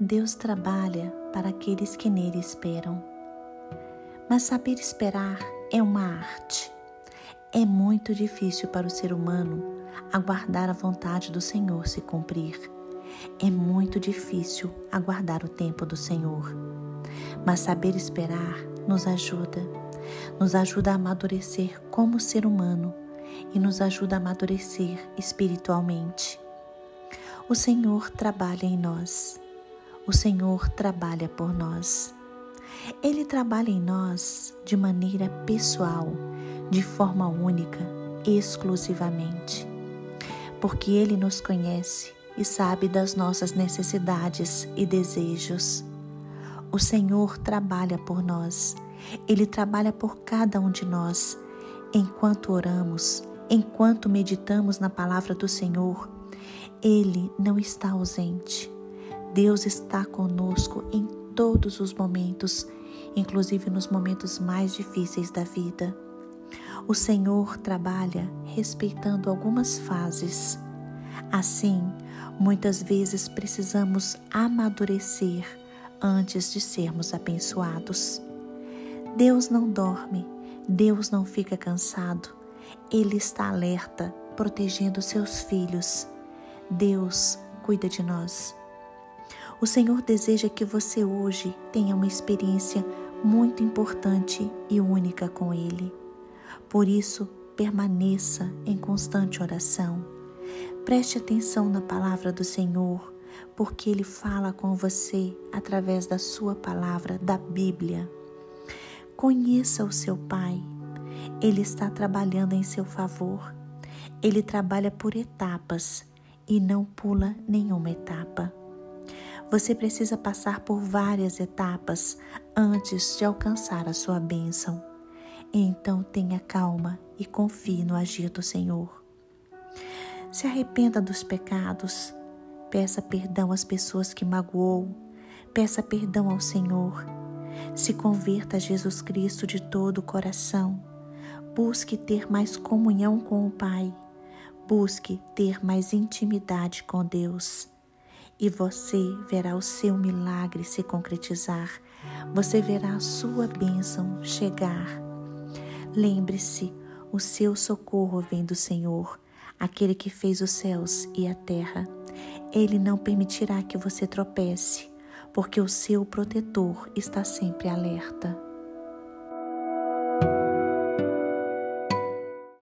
Deus trabalha para aqueles que nele esperam. Mas saber esperar é uma arte. É muito difícil para o ser humano aguardar a vontade do Senhor se cumprir. É muito difícil aguardar o tempo do Senhor. Mas saber esperar nos ajuda, nos ajuda a amadurecer como ser humano e nos ajuda a amadurecer espiritualmente. O Senhor trabalha em nós. O Senhor trabalha por nós. Ele trabalha em nós de maneira pessoal, de forma única, exclusivamente. Porque Ele nos conhece e sabe das nossas necessidades e desejos. O Senhor trabalha por nós. Ele trabalha por cada um de nós. Enquanto oramos, enquanto meditamos na palavra do Senhor, Ele não está ausente. Deus está conosco em todos os momentos, inclusive nos momentos mais difíceis da vida. O Senhor trabalha respeitando algumas fases. Assim, muitas vezes precisamos amadurecer antes de sermos abençoados. Deus não dorme, Deus não fica cansado, Ele está alerta, protegendo seus filhos. Deus cuida de nós. O Senhor deseja que você hoje tenha uma experiência muito importante e única com Ele. Por isso, permaneça em constante oração. Preste atenção na palavra do Senhor, porque Ele fala com você através da Sua palavra, da Bíblia. Conheça o seu Pai. Ele está trabalhando em seu favor. Ele trabalha por etapas e não pula nenhuma etapa. Você precisa passar por várias etapas antes de alcançar a sua bênção. Então tenha calma e confie no agir do Senhor. Se arrependa dos pecados, peça perdão às pessoas que magoou, peça perdão ao Senhor. Se converta a Jesus Cristo de todo o coração. Busque ter mais comunhão com o Pai. Busque ter mais intimidade com Deus e você verá o seu milagre se concretizar. Você verá a sua bênção chegar. Lembre-se, o seu socorro vem do Senhor, aquele que fez os céus e a terra. Ele não permitirá que você tropece, porque o seu protetor está sempre alerta.